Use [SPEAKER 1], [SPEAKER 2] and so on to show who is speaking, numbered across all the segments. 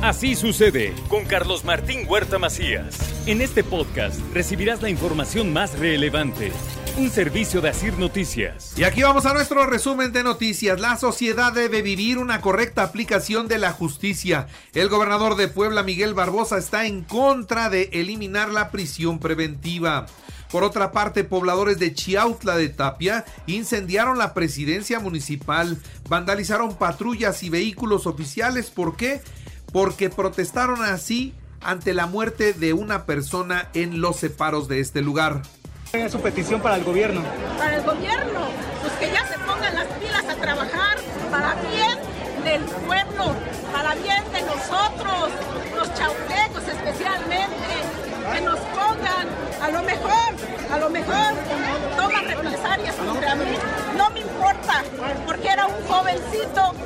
[SPEAKER 1] Así sucede con Carlos Martín Huerta Macías. En este podcast recibirás la información más relevante. Un servicio de Asir Noticias.
[SPEAKER 2] Y aquí vamos a nuestro resumen de noticias. La sociedad debe vivir una correcta aplicación de la justicia. El gobernador de Puebla, Miguel Barbosa, está en contra de eliminar la prisión preventiva. Por otra parte, pobladores de Chiautla de Tapia incendiaron la presidencia municipal, vandalizaron patrullas y vehículos oficiales. ¿Por qué? Porque protestaron así ante la muerte de una persona en los separos de este lugar.
[SPEAKER 3] es su petición para el gobierno?
[SPEAKER 4] Para el gobierno, pues que ya se pongan las pilas a trabajar para bien del pueblo, para bien de nosotros, los chautecos especialmente, que nos pongan, a lo mejor, a lo mejor toman represalias contra mí, no me importa, porque era un jovencito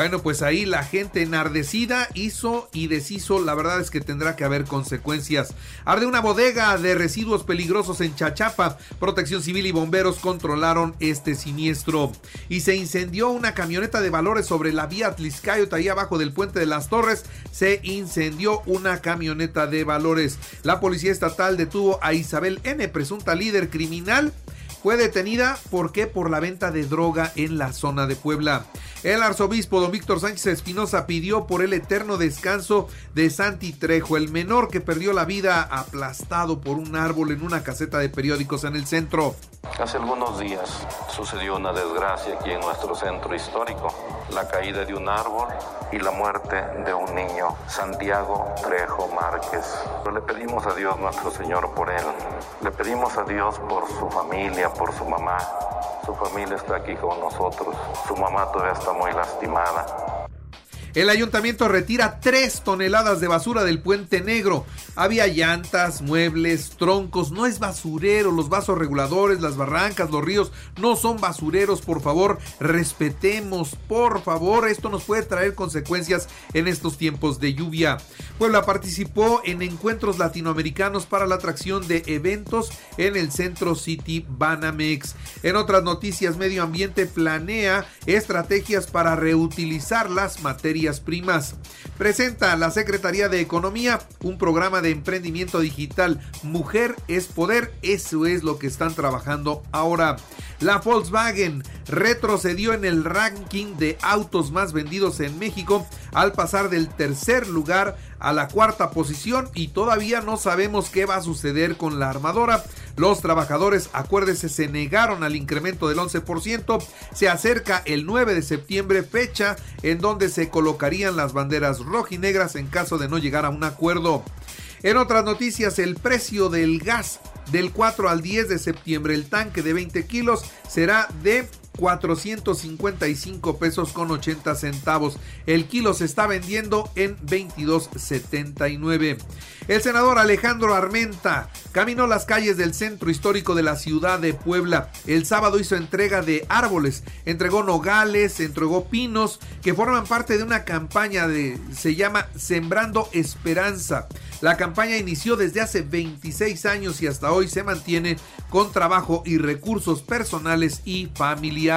[SPEAKER 4] bueno,
[SPEAKER 2] pues ahí la gente enardecida hizo y deshizo. La verdad es que tendrá que haber consecuencias. Arde una bodega de residuos peligrosos en Chachapa. Protección Civil y bomberos controlaron este siniestro. Y se incendió una camioneta de valores sobre la vía Tliscayot, ahí abajo del puente de las Torres. Se incendió una camioneta de valores. La policía estatal detuvo a Isabel N., presunta líder criminal fue detenida ¿por qué? por la venta de droga en la zona de Puebla. El arzobispo don Víctor Sánchez Espinosa pidió por el eterno descanso de Santi Trejo, el menor que perdió la vida aplastado por un árbol en una caseta de periódicos en el centro.
[SPEAKER 5] Hace algunos días sucedió una desgracia aquí en nuestro centro histórico, la caída de un árbol y la muerte de un niño, Santiago Trejo Márquez. le pedimos a Dios nuestro Señor por él, le pedimos a Dios por su familia, por su mamá. Su familia está aquí con nosotros, su mamá todavía está muy lastimada.
[SPEAKER 2] El ayuntamiento retira 3 toneladas de basura del puente negro. Había llantas, muebles, troncos. No es basurero. Los vasos reguladores, las barrancas, los ríos no son basureros. Por favor, respetemos. Por favor, esto nos puede traer consecuencias en estos tiempos de lluvia. Puebla participó en encuentros latinoamericanos para la atracción de eventos en el Centro City Banamex. En otras noticias, Medio Ambiente planea estrategias para reutilizar las materias primas. Presenta la Secretaría de Economía un programa de emprendimiento digital. Mujer es poder, eso es lo que están trabajando ahora. La Volkswagen retrocedió en el ranking de autos más vendidos en México al pasar del tercer lugar a la cuarta posición y todavía no sabemos qué va a suceder con la armadora. Los trabajadores, acuérdese, se negaron al incremento del 11%. Se acerca el 9 de septiembre, fecha en donde se colocarían las banderas rojinegras en caso de no llegar a un acuerdo. En otras noticias, el precio del gas del 4 al 10 de septiembre, el tanque de 20 kilos será de 455 pesos con 80 centavos. El kilo se está vendiendo en 22.79. El senador Alejandro Armenta caminó las calles del centro histórico de la ciudad de Puebla. El sábado hizo entrega de árboles, entregó nogales, entregó pinos que forman parte de una campaña de se llama Sembrando Esperanza. La campaña inició desde hace 26 años y hasta hoy se mantiene con trabajo y recursos personales y familiares.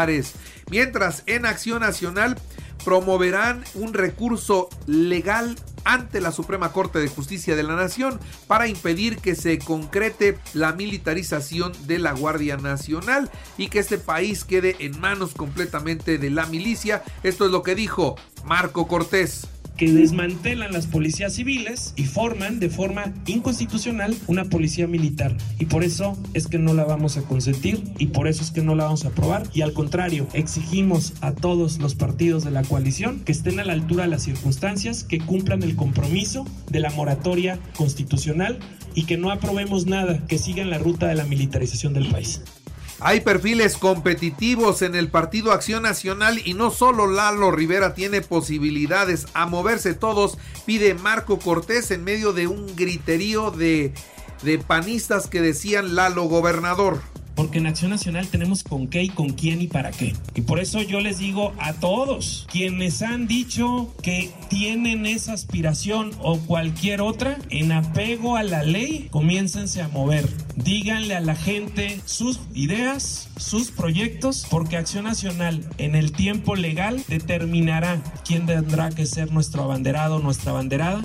[SPEAKER 2] Mientras en Acción Nacional promoverán un recurso legal ante la Suprema Corte de Justicia de la Nación para impedir que se concrete la militarización de la Guardia Nacional y que este país quede en manos completamente de la milicia. Esto es lo que dijo Marco Cortés
[SPEAKER 6] que desmantelan las policías civiles y forman de forma inconstitucional una policía militar. Y por eso es que no la vamos a consentir y por eso es que no la vamos a aprobar. Y al contrario, exigimos a todos los partidos de la coalición que estén a la altura de las circunstancias, que cumplan el compromiso de la moratoria constitucional y que no aprobemos nada que siga en la ruta de la militarización del país.
[SPEAKER 2] Hay perfiles competitivos en el Partido Acción Nacional y no solo Lalo Rivera tiene posibilidades a moverse todos, pide Marco Cortés en medio de un griterío de, de panistas que decían Lalo gobernador.
[SPEAKER 6] Porque en Acción Nacional tenemos con qué y con quién y para qué. Y por eso yo les digo a todos quienes han dicho que tienen esa aspiración o cualquier otra, en apego a la ley, comiéncense a mover. Díganle a la gente sus ideas, sus proyectos, porque Acción Nacional en el tiempo legal determinará quién tendrá que ser nuestro abanderado, nuestra abanderada.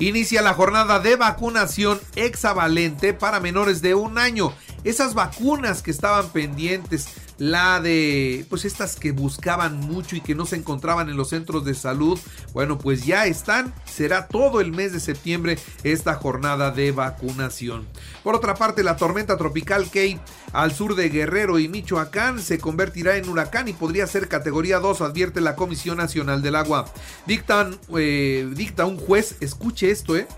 [SPEAKER 2] Inicia la jornada de vacunación hexavalente para menores de un año. Esas vacunas que estaban pendientes la de pues estas que buscaban mucho y que no se encontraban en los centros de salud, bueno, pues ya están, será todo el mes de septiembre esta jornada de vacunación. Por otra parte, la tormenta tropical Kate al sur de Guerrero y Michoacán se convertirá en huracán y podría ser categoría 2, advierte la Comisión Nacional del Agua. Dictan, eh, dicta un juez, escuche esto, eh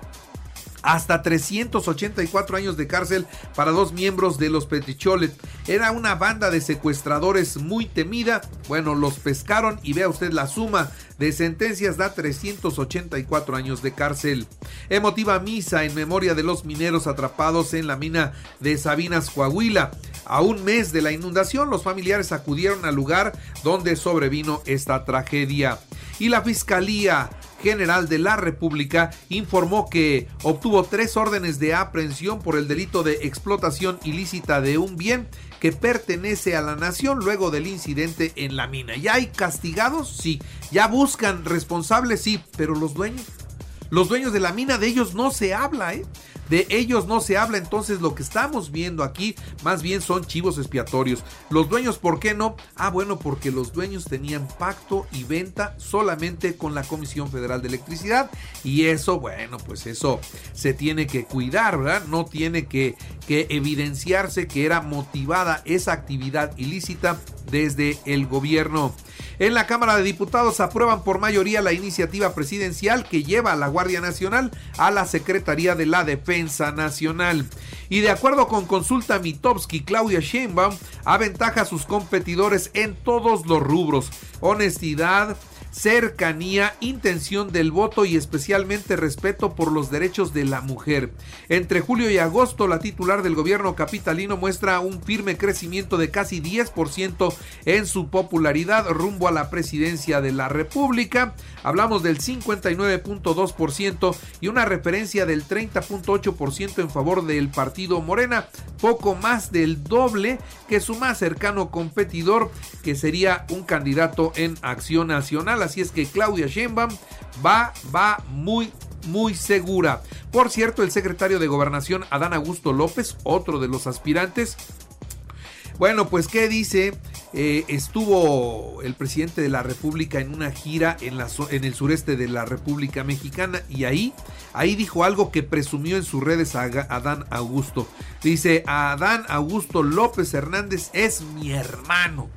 [SPEAKER 2] hasta 384 años de cárcel para dos miembros de los Peticholet. Era una banda de secuestradores muy temida. Bueno, los pescaron y vea usted la suma de sentencias da 384 años de cárcel. Emotiva misa en memoria de los mineros atrapados en la mina de Sabinas, Coahuila. A un mes de la inundación, los familiares acudieron al lugar donde sobrevino esta tragedia. Y la Fiscalía General de la República informó que obtuvo tres órdenes de aprehensión por el delito de explotación ilícita de un bien que pertenece a la nación luego del incidente en la mina. ¿Ya hay castigados? Sí. ¿Ya buscan responsables? Sí. Pero los dueños, los dueños de la mina, de ellos no se habla, ¿eh? De ellos no se habla, entonces lo que estamos viendo aquí más bien son chivos expiatorios. Los dueños, ¿por qué no? Ah, bueno, porque los dueños tenían pacto y venta solamente con la Comisión Federal de Electricidad y eso, bueno, pues eso se tiene que cuidar, ¿verdad? No tiene que, que evidenciarse que era motivada esa actividad ilícita desde el gobierno. En la Cámara de Diputados aprueban por mayoría la iniciativa presidencial que lleva a la Guardia Nacional a la Secretaría de la Defensa Nacional. Y de acuerdo con Consulta Mitowski, Claudia Sheinbaum aventaja a sus competidores en todos los rubros. Honestidad, cercanía, intención del voto y especialmente respeto por los derechos de la mujer. Entre julio y agosto, la titular del gobierno capitalino muestra un firme crecimiento de casi 10% en su popularidad rumbo a la presidencia de la República. Hablamos del 59.2% y una referencia del 30.8% en favor del partido Morena, poco más del doble que su más cercano competidor, que sería un candidato en Acción Nacional así es que Claudia Sheinbaum va, va muy, muy segura. Por cierto, el secretario de Gobernación, Adán Augusto López, otro de los aspirantes, bueno, pues ¿qué dice? Eh, estuvo el presidente de la República en una gira en, el sureste de la República Mexicana y ahí, ahí dijo algo que presumió en sus redes a Adán Augusto. Dice, Adán Augusto López Hernández es mi hermano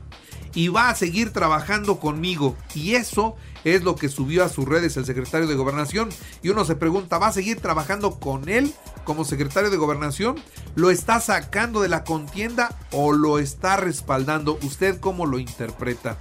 [SPEAKER 2] y va a seguir trabajando conmigo. Y eso es lo que subió a sus redes el secretario de gobernación. Y uno se pregunta, ¿va a seguir trabajando con él como secretario de gobernación? ¿Lo está sacando de la contienda o lo está respaldando? ¿Usted cómo lo interpreta?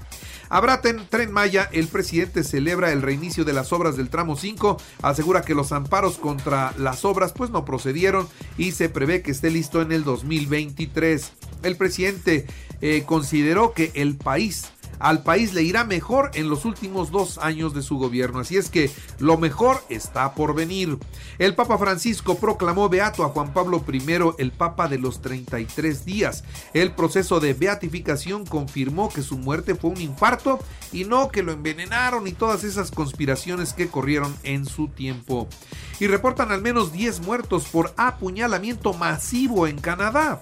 [SPEAKER 2] Habrá tren Maya, el presidente celebra el reinicio de las obras del tramo 5, asegura que los amparos contra las obras pues no procedieron y se prevé que esté listo en el 2023. El presidente eh, consideró que el país al país le irá mejor en los últimos dos años de su gobierno. Así es que lo mejor está por venir. El Papa Francisco proclamó beato a Juan Pablo I, el Papa de los 33 días. El proceso de beatificación confirmó que su muerte fue un infarto y no que lo envenenaron y todas esas conspiraciones que corrieron en su tiempo. Y reportan al menos 10 muertos por apuñalamiento masivo en Canadá.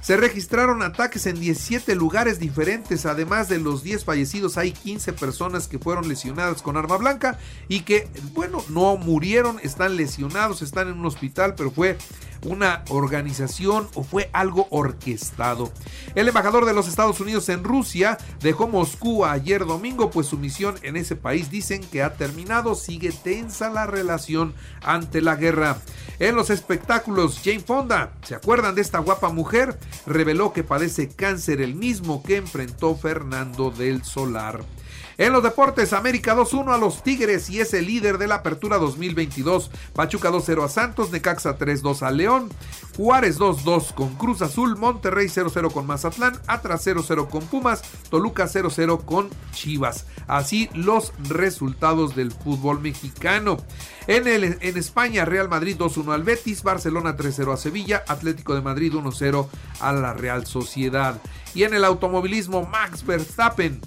[SPEAKER 2] Se registraron ataques en 17 lugares diferentes, además de los 10 fallecidos hay 15 personas que fueron lesionadas con arma blanca y que, bueno, no murieron, están lesionados, están en un hospital, pero fue una organización o fue algo orquestado. El embajador de los Estados Unidos en Rusia dejó Moscú ayer domingo, pues su misión en ese país dicen que ha terminado, sigue tensa la relación ante la guerra. En los espectáculos, Jane Fonda, ¿se acuerdan de esta guapa mujer? Reveló que padece cáncer el mismo que enfrentó Fernando del Solar. En los deportes, América 2-1 a los Tigres y es el líder de la apertura 2022. Pachuca 2-0 a Santos, Necaxa 3-2 a León, Juárez 2-2 con Cruz Azul, Monterrey 0-0 con Mazatlán, Atlas 0-0 con Pumas, Toluca 0-0 con Chivas. Así los resultados del fútbol mexicano. En, el, en España, Real Madrid 2-1 al Betis, Barcelona 3-0 a Sevilla, Atlético de Madrid 1-0 a la Real Sociedad. Y en el automovilismo, Max Verstappen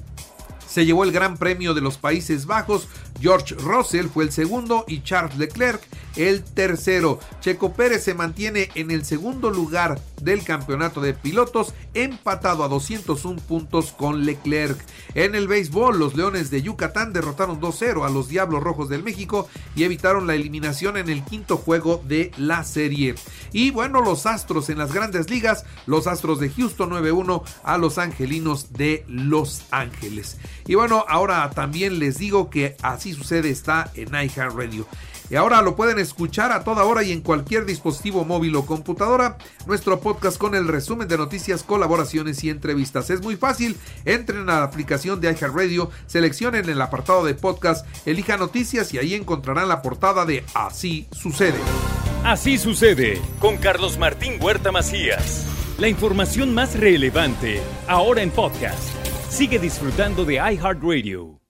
[SPEAKER 2] se llevó el Gran Premio de los Países Bajos. George Russell fue el segundo y Charles Leclerc el tercero. Checo Pérez se mantiene en el segundo lugar del campeonato de pilotos, empatado a 201 puntos con Leclerc. En el béisbol, los Leones de Yucatán derrotaron 2-0 a los Diablos Rojos del México y evitaron la eliminación en el quinto juego de la serie. Y bueno, los Astros en las grandes ligas, los Astros de Houston 9-1 a los Angelinos de Los Ángeles. Y bueno, ahora también les digo que así sucede está en iHeartRadio. Y ahora lo pueden escuchar a toda hora y en cualquier dispositivo móvil o computadora. Nuestro podcast con el resumen de noticias, colaboraciones y entrevistas. Es muy fácil. Entren a la aplicación de iHeartRadio, seleccionen el apartado de podcast, elijan noticias y ahí encontrarán la portada de Así sucede.
[SPEAKER 1] Así sucede con Carlos Martín Huerta Macías. La información más relevante ahora en podcast. Sigue disfrutando de iHeartRadio.